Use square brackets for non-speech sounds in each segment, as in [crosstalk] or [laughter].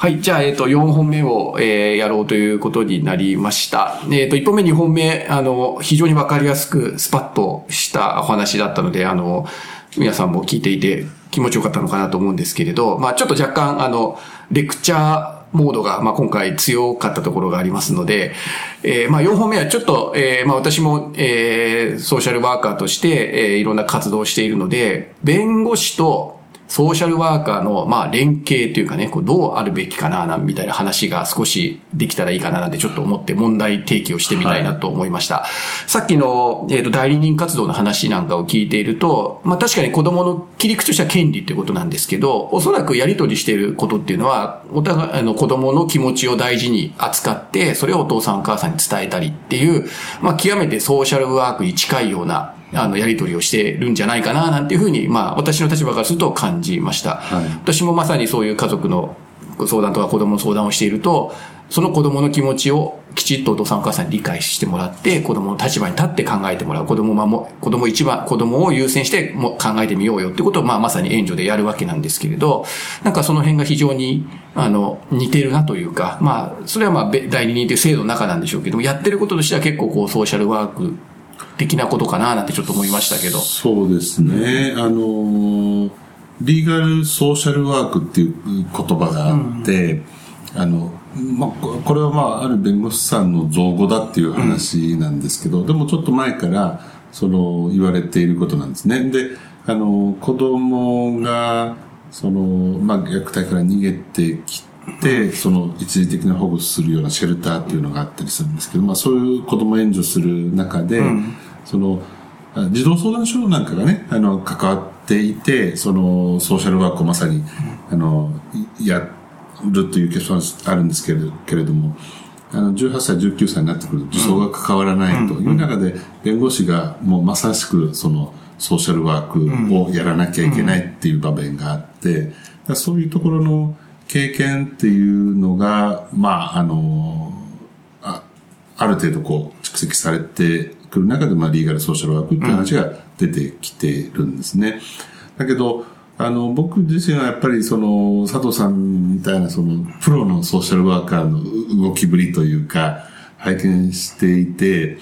はい。じゃあ、えっ、ー、と、4本目を、えー、やろうということになりました。えっ、ー、と、1本目、2本目、あの、非常にわかりやすく、スパッとしたお話だったので、あの、皆さんも聞いていて気持ちよかったのかなと思うんですけれど、まあちょっと若干、あの、レクチャーモードが、まあ、今回強かったところがありますので、えー、まあ、4本目はちょっと、えー、まあ、私も、えー、ソーシャルワーカーとして、えー、いろんな活動をしているので、弁護士とソーシャルワーカーの、まあ、連携というかね、こうどうあるべきかな、なんみたいな話が少しできたらいいかななんてちょっと思って問題提起をしてみたいなと思いました。はい、さっきの、えっ、ー、と、代理人活動の話なんかを聞いていると、まあ、確かに子供の切り口としては権利っていうことなんですけど、おそらくやり取りしていることっていうのは、お互い、あの、子供の気持ちを大事に扱って、それをお父さんお母さんに伝えたりっていう、まあ、極めてソーシャルワークに近いような、あの、やり取りをしてるんじゃないかな、なんていうふうに、まあ、私の立場からすると感じました。はい、私もまさにそういう家族の相談とか子供の相談をしていると、その子供の気持ちをきちっとお父さんお母さんに理解してもらって、子供の立場に立って考えてもらう。子供も、子供一番、子供を優先しても考えてみようよってことを、まあまさに援助でやるわけなんですけれど、なんかその辺が非常に、あの、似てるなというか、まあ、それはまあ、代理人という制度の中なんでしょうけども、やってることとしては結構こう、ソーシャルワーク的なことかななんてちょっと思いましたけど。そうですね。あの、リーガルソーシャルワークっていう言葉があって、うん、あの、まあ、これはまあ、ある弁護士さんの造語だっていう話なんですけど、うん、でもちょっと前から、その、言われていることなんですね。で、あの、子供が、その、まあ、虐待から逃げてきて、その一時的な保護するようなシェルターっていうのがあったりするんですけど、まあ、そういう子供援助する中で、うん。その、児童相談所なんかがね、あの、関わっていて、その、ソーシャルワークをまさに、あの、やるというケースはあるんですけれけれども、あの、18歳、19歳になってくると、児相が関わらないという中で、弁護士がもうまさしく、その、ソーシャルワークをやらなきゃいけないっていう場面があって、そういうところの経験っていうのが、まあ、あの、あある程度こう、蓄積されてくる中で、まあ、リーガルソーシャルワークっていう話が出てきてるんですね。だけど、あの、僕自身はやっぱりその、佐藤さんみたいなその、プロのソーシャルワーカーの動きぶりというか、拝見していて、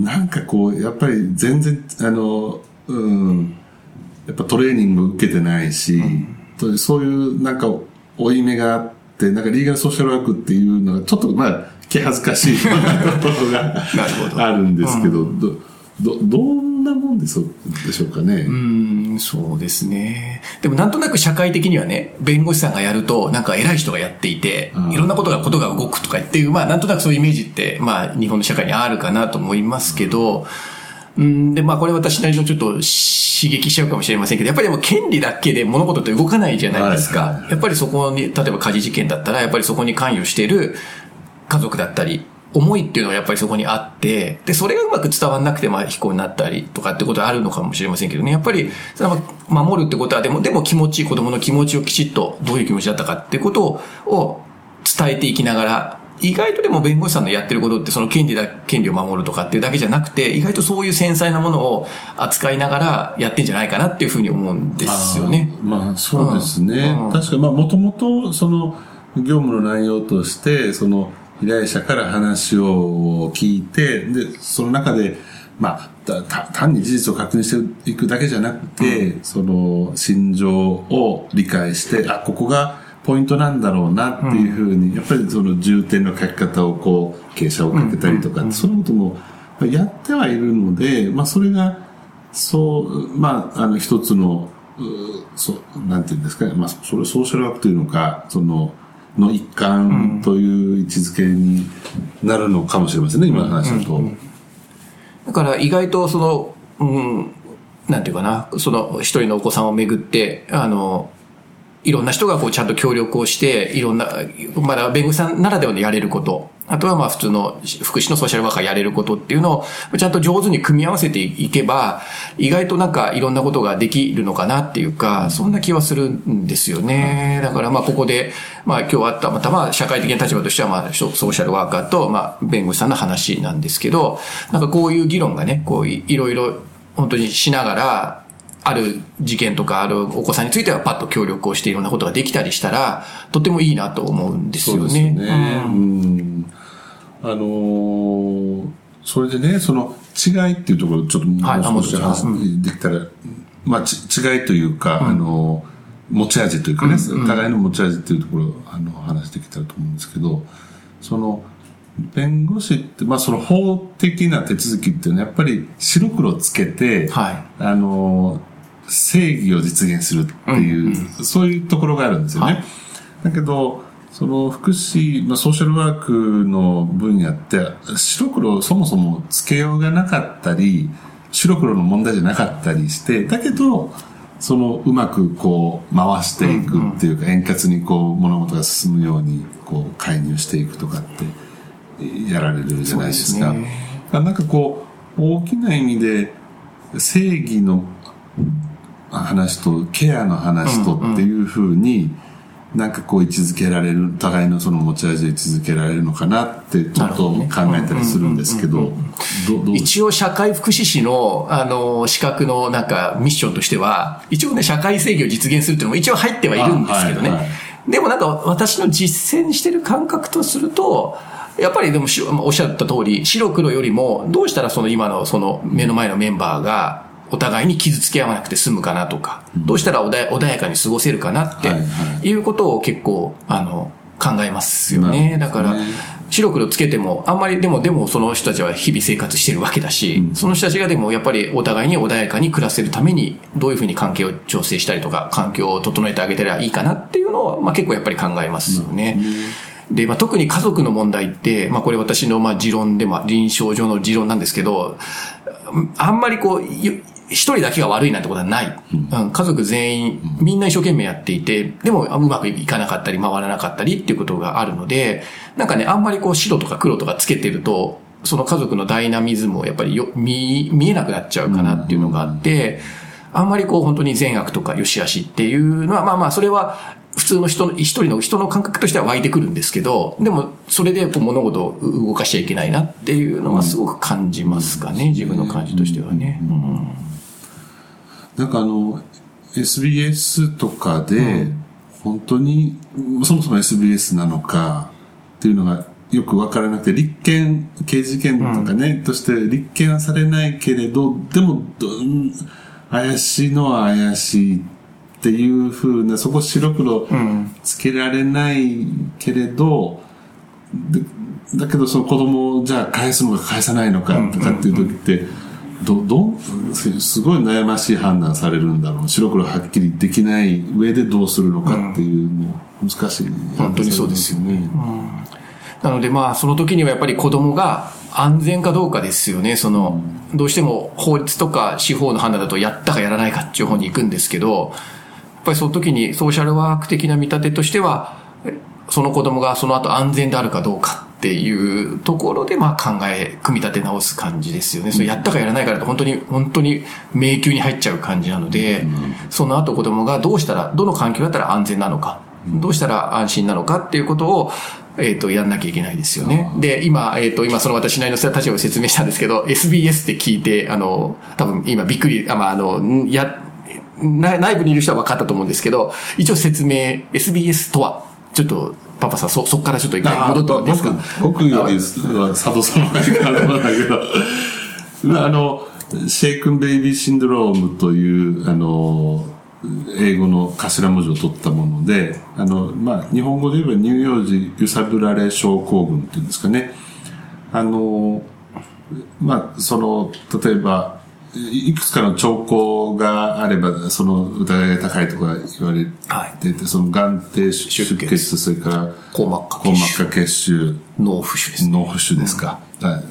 なんかこう、やっぱり全然、あの、うん、やっぱトレーニング受けてないし、うん、そういうなんか、負い目があって、なんかリーガルソーシャルワークっていうのが、ちょっとまあ、気恥ずかしいところが [laughs] あるんですけど、ど、ど、どんなもんでしょうかね？うん、そうですね。でもなんとなく社会的にはね、弁護士さんがやると、なんか偉い人がやっていて、いろんなことが、ことが動くとかっていう、まあなんとなくそういうイメージって、まあ日本の社会にあるかなと思いますけど、うん、で、まあこれ私なりのちょっと刺激しちゃうかもしれませんけど、やっぱりでも権利だけで物事って動かないじゃないですか。はいやっぱりそこに、例えば火事事件だったら、やっぱりそこに関与している家族だったり、思いっていうのはやっぱりそこにあって、で、それがうまく伝わんなくて、まあ、飛行になったりとかってことはあるのかもしれませんけどね。やっぱり、その守るってことは、でも、でも気持ちいい子供の気持ちをきちっと、どういう気持ちだったかってことを伝えていきながら、意外とでも弁護士さんのやってることってその権利だ、権利を守るとかっていうだけじゃなくて、意外とそういう繊細なものを扱いながらやってんじゃないかなっていうふうに思うんですよね。あまあそうですね。うん、確かまあもともとその業務の内容として、その依頼者から話を聞いて、で、その中で、まあ、単に事実を確認していくだけじゃなくて、うん、その心情を理解して、あ、ここがポイントなんだろうなっていうふうに、ん、やっぱりその重点の書き方をこう、傾斜をかけたりとか、うん、そういうこともやってはいるので、まあそれが、そう、まあ、あの一つの、そう、なんていうんですかね、まあそれソーシャルワークというのか、その、の一環という位置づけになるのかもしれませんね、今の話だと。だから意外とその、うん、なんていうかな、その一人のお子さんをめぐって、あの、いろんな人がこうちゃんと協力をして、いろんな、まだ弁護士さんならではでやれること、あとはまあ普通の福祉のソーシャルワーカーやれることっていうのをちゃんと上手に組み合わせていけば、意外となんかいろんなことができるのかなっていうか、そんな気はするんですよね。だからまあここで、まあ今日あったまたまあ社会的な立場としてはまあソーシャルワーカーとまあ弁護士さんの話なんですけど、なんかこういう議論がね、こういろいろ本当にしながら、ある事件とかあるお子さんについてはパッと協力をしていろんなことができたりしたら、とってもいいなと思うんですよね。そうですね。うん。あのーそれでね、その違いっていうところ、ちょっともはいうあ少し話できたら、まあ、ち違いというか、あのー持ち味というかね、互いの持ち味っていうところをあの話してきたらと思うんですけど、その、弁護士って、まあ、その法的な手続きっていうのは、やっぱり白黒つけて、はいあのー正義を実現するっていう、そういうところがあるんですよね。はいだけど、その福祉、まあ、ソーシャルワークの分野って、白黒そもそもつけようがなかったり、白黒の問題じゃなかったりして、だけど、そのうまくこう回していくっていうか、円滑にこう物事が進むようにこう介入していくとかってやられるじゃないですか。すねなんかこう、大きな意味で正義の話とケアの話とっていうふうに、なんかこう位置づけられる、互いのその持ち味を位置づけられるのかなってちょっと考えたりするんですけど、一応社会福祉士の、あの、資格のなんかミッションとしては、一応ね、社会正義を実現するっていうのも一応入ってはいるんですけどね。あはいはい。でもなんか私の実践してる感覚とすると、やっぱりでもおっしゃった通り、白黒よりも、どうしたらその今のその目の前のメンバーが、お互いに傷つけ合わなくて済むかなとか、どうしたら穏や穏やかに過ごせるかなってはいはいうことを結構、あの、考えますよね。ね。から、白黒つけても、あんまりでも、でもその人たちは日々生活してるわけだし、その人たちがでもやっぱりお互いに穏やかに暮らせるために、どういうふうに関係を調整したりとか、環境を整えてあげたらいいかなっていうのを、まあ結構やっぱり考えますよね。で、まあ、特に家族の問題って、まあ、これ私の、まあ、持論で、まあ、臨床上の持論なんですけど、あんまりこう、ゆ一人だけが悪いなんてことはない。うん。家族全員、みんな一生懸命やっていて、でもうまくいかなかったり、回らなかったりっていうことがあるので、なんかね、あんまりこう白とか黒とかつけてると、その家族のダイナミズムをやっぱりよ見、見えなくなっちゃうかなっていうのがあって、あんまりこう本当に善悪とか良し悪しっていうのは、まあまあそれは普通の人の、一人の人の感覚としては湧いてくるんですけど、でもそれで物事を動かしちゃいけないなっていうのはすごく感じますかね、自分の感じとしてはね。うんなんかあの、SBS とかで、本当に、そもそも SBS なのかっていうのがよくわからなくて、立件、刑事件とかね、として立件はされないけれど、でも、どん怪しいのは怪しいっていうふうな、そこ白黒つけられないけれど、でだけどその子供をじゃあ返すのか返さないのかとかっていう時って、ど、ど、すすごい悩ましい判断されるんだろう。白黒はっきりできない上でどうするのかっていうの、難しい。本当にそうですよね。なのでまあその時にはやっぱり子供が安全かどうかですよね。その、どうしても法律とか司法の判断だとやったかやらないかっていう方に行くんですけど、やっぱりその時にソーシャルワーク的な見立てとしては、えその子供がその後安全であるかどうかっていうところでまあ考え、組み立て直す感じですよね。それやったかやらないかだと本当に、本当に迷宮に入っちゃう感じなので、その後子供がどうしたら、どの環境だったら安全なのか、どうしたら安心なのかっていうことを、えっ、と、やんなきゃいけないですよね。で、今、えっ、と、今その私なりの立場を説明したんですけど、SBS って聞いて、あの、多分今びっくり、あまあ、あの、んや、な内部にいる人は分かったと思うんですけど、一応説明、SBS とは、ちょっと、パパさん、そ、そっからちょっと一回戻ってもいいですか？僕僕よりは佐藤さんの前からなんだけど、[laughs] あの、シェイクンベイビーシンドロームという、あの、英語の頭文字を取ったもので、あの、まあ、日本語で言えば乳幼児揺さぶられ症候群っていうんですかね。あの、まあ、その、例えば、いいくつかの兆候があれば、その疑いが高いとか言われてて、その眼底出出血血、それから硬膜下硬血腫膜下血腫、脳浮腫ですね。脳浮腫ですか。はい。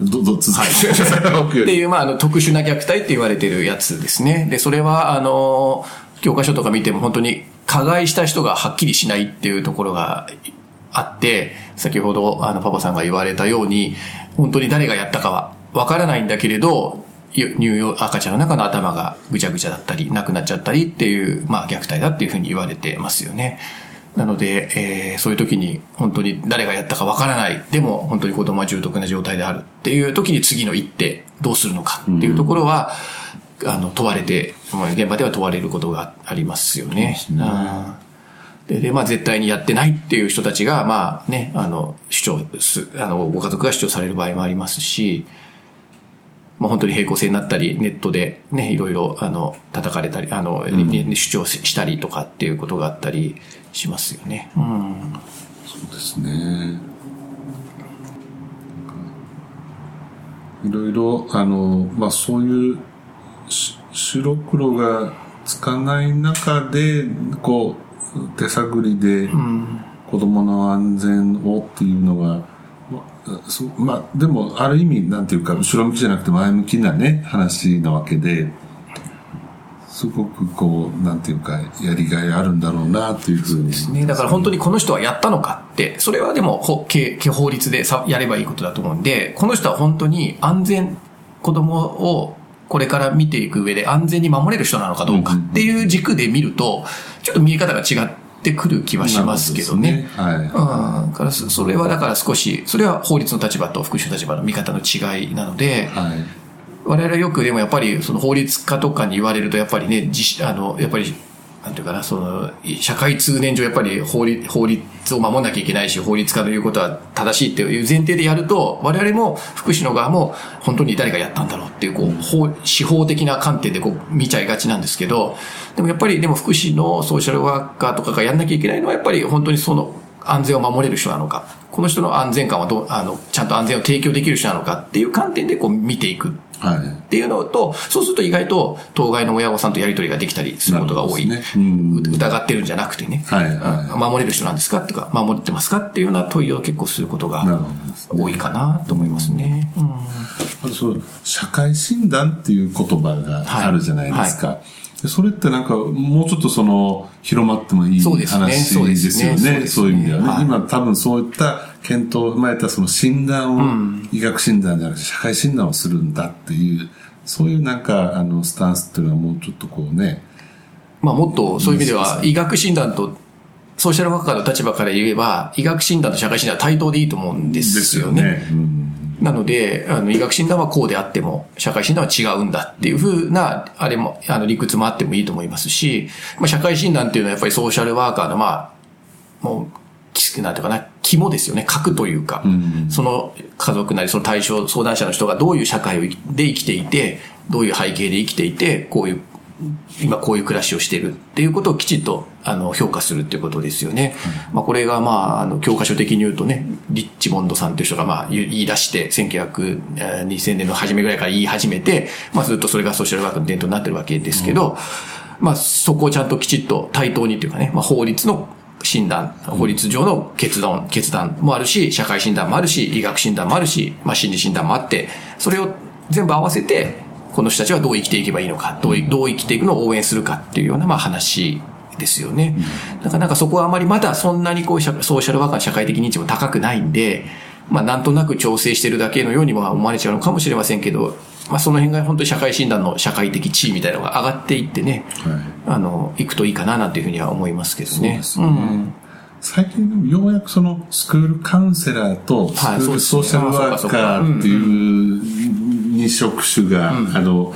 ど、ど、続はい。っていう、まあ、あの、特殊な虐待って言われてるやつですね。で、それは、あの、教科書とか見ても本当に加害した人がはっきりしないっていうところがあって、先ほど、あの、パパさんが言われたように、本当に誰がやったかはわからないんだけれど、ゆ乳幼赤ちゃんの中の頭がぐちゃぐちゃだったり、なくなっちゃったりっていう、まあ、虐待だっていうふうに言われてますよね。なので、えーそういう時に本当に誰がやったかわからない。でも本当に子供は重篤な状態であるっていう時に次の一手どうするのかっていうところは、あの、問われて、まあ現場では問われることがありますよねうんで、で、まあ絶対にやってないっていう人たちが、まあね、あの、主張す、あの、ご家族が主張される場合もありますし、まあ本当に平行線になったり、ネットでね、いろいろ、あの、叩かれたり、あの、ね主張したりとかっていうことがあったりしますよね。うん。そうですね。いろいろ、あの、まあそういうし白黒がつかない中で、こう、手探りで子供の安全をっていうのが、まあそうまあ、でも、ある意味、なんていうか、後ろ向きじゃなくて前向きなね、話なわけで、すごくこう、なんていうか、やりがいあるんだろうな、というふうにです。ね、だから本当にこの人はやったのかって、それはでも法律でさやればいいことだと思うんで、この人は本当に安全、子供をこれから見ていく上で安全に守れる人なのかどうかっていう軸で見ると、ちょっと見え方が違ってくる気はしますけどね。ねはい。うん、だからそそれはだから少し、それは法律の立場と福祉の立場の見方の違いなので、はい。我々はよくでもやっぱりその法律家とかに言われるとやっぱりね、自あの、やっぱり、なんていうかな、その、社会通念上やっぱり法律、法律を守んなきゃいけないし、法律家の言うことは正しいっていう前提でやると、我々も福祉の側も本当に誰がやったんだろうっていう、こう、法、司法的な観点でこう見ちゃいがちなんですけど、でもやっぱりでも福祉のソーシャルワーカーとかがやんなきゃいけないのはやっぱり本当にその、安全を守れる人なのか、この人の安全感はどう、あの、ちゃんと安全を提供できる人なのかっていう観点でこう見ていく。はい。っていうのと、そうすると意外と当該の親御さんとやり取りができたりすることが多い。ね。うん。う疑ってるんじゃなくてね、はいはい。うん。守れる人なんですかとか、守ってますかっていうような問いを結構することが多いかなと思いますね。うん。あとそう、社会診断っていう言葉があるじゃないですか。でそれってなんか、もうちょっとその、広まってもいいそうですね。話でですすよね。ねそうですね。そういう意味ではね。はい。今多分そういった検討を踏まえたその診断を、医学診断じゃなくて社会診断をするんだっていう、そういうなんか、あの、スタンスっていうのはもうちょっとこうね、まあもっとそういう意味では、医学診断とソーシャルワーカーの立場から言えば、医学診断と社会診断は対等でいいと思うんですよね。うんなので、あの、医学診断はこうであっても、社会診断は違うんだっていうふうな、あれも、あの、理屈もあってもいいと思いますし、まあ、社会診断っていうのはやっぱりソーシャルワーカーの、まあ、もう、きなんていうかな、肝ですよね、核というか、んその家族なり、その対象、相談者の人がどういう社会で生きていて、どういう背景で生きていて、こういう、今こういう暮らしをしてるっていうことをきちっと、あの、評価するっていうことですよね。まあ、これが、まあ、あの、教科書的に言うとね、リッチモンドさんという人が、まあ、言い出して、1900、えー2000年の初めぐらいから言い始めて、まあ、ずっとそれがソーシャルワークの伝統になってるわけですけど、まあ、そこをちゃんときちっと対等にというかね、まあ、法律の診断、法律上の決断、決断もあるし、社会診断もあるし、医学診断もあるし、まあ、心理診断もあって、それを全部合わせて、この人たちはどう生きていけばいいのか、どういどう生きていくのを応援するかっていうような、まあ、話ですよね。だからなんかそこはあまりまだそんなにこう、社ソーシャルワーカーの社会的認知も高くないんで、まあ、なんとなく調整してるだけのようには思われちゃうのかもしれませんけど、まあ、その辺が本当に社会診断の社会的地位みたいなのが上がっていってね、はいあの、行くといいかななんていうふうには思いますけどね。そうですね。最近でもようやくそのスクールカウンセラーとスクールソーシャルワーカーっていう二職種が、あの、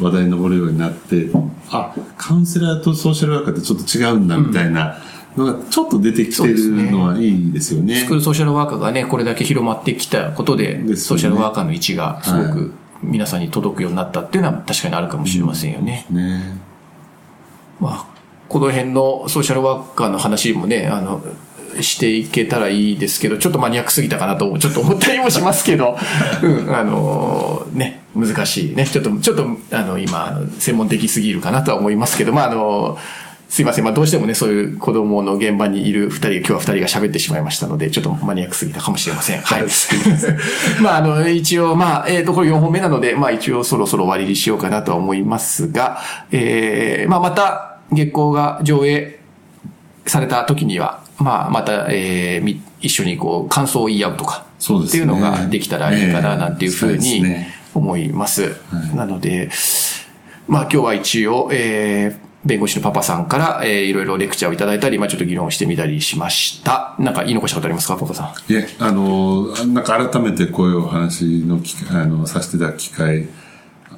話題に上るようになって、あ、カウンセラーとソーシャルワーカーってちょっと違うんだみたいなのがちょっと出てきてるのはいいですよね。スクールソーシャルワーカーがね、これだけ広まってきたことで、でねソーシャルワーカーの位置がすごはく皆さんに届くようになったっていうのは確かにあるかもしれませんよね。ね。まあ、この辺のソーシャルワーカーの話もね、あの、していけたらいいですけど、ちょっとマニアックすぎたかなと、ちょっと思ったりもしますけど、[laughs] うん、あの、ね、難しいね。ちょっと、ちょっと、あの、今、専門的すぎるかなとは思いますけど、まあ、あの、すいません。まあ、どうしてもね、そういう子供の現場にいる二人、今日は二人が喋ってしまいましたので、ちょっとマニアックすぎたかもしれません。はい。[laughs] まあ、あの、一応、まあ、えっ、と、これ4本目なので、まあ、一応そろそろ終わりにしようかなとは思いますが、えー、まあ、また、月光が上映された時には、まあ、また、えー、み一緒にこう、感想を言い合うとか、そうですねっていうのができたらいいかな、なんていうふうええに思います。なので、まあ今日は一応、えー、弁護士のパパさんから、えー、いろいろレクチャーをいただいたり、まあちょっと議論してみたりしました。なんか言い残したことありますか、パパさん？いえ、あの、なんか改めてこういうお話の機会、あの、させていただく機会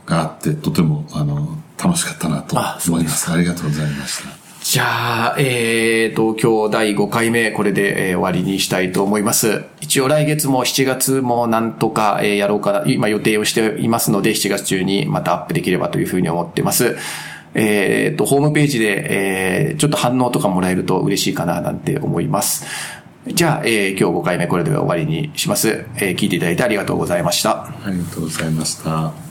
があって、とても、あの、楽しかったなと思いますす。ありがとうございました。じゃあ、えーと、今日第5回目、これで、えー終わりにしたいと思います。一応来月も7月もなんとか、えーやろうかな、今予定をしていますので、7月中にまたアップできればというふうに思ってます。えーと、ホームページで、えーちょっと反応とかもらえると嬉しいかな、なんて思います。じゃあ、えー今日5回目これで終わりにします。えー聞いていただいてありがとうございました。ありがとうございました。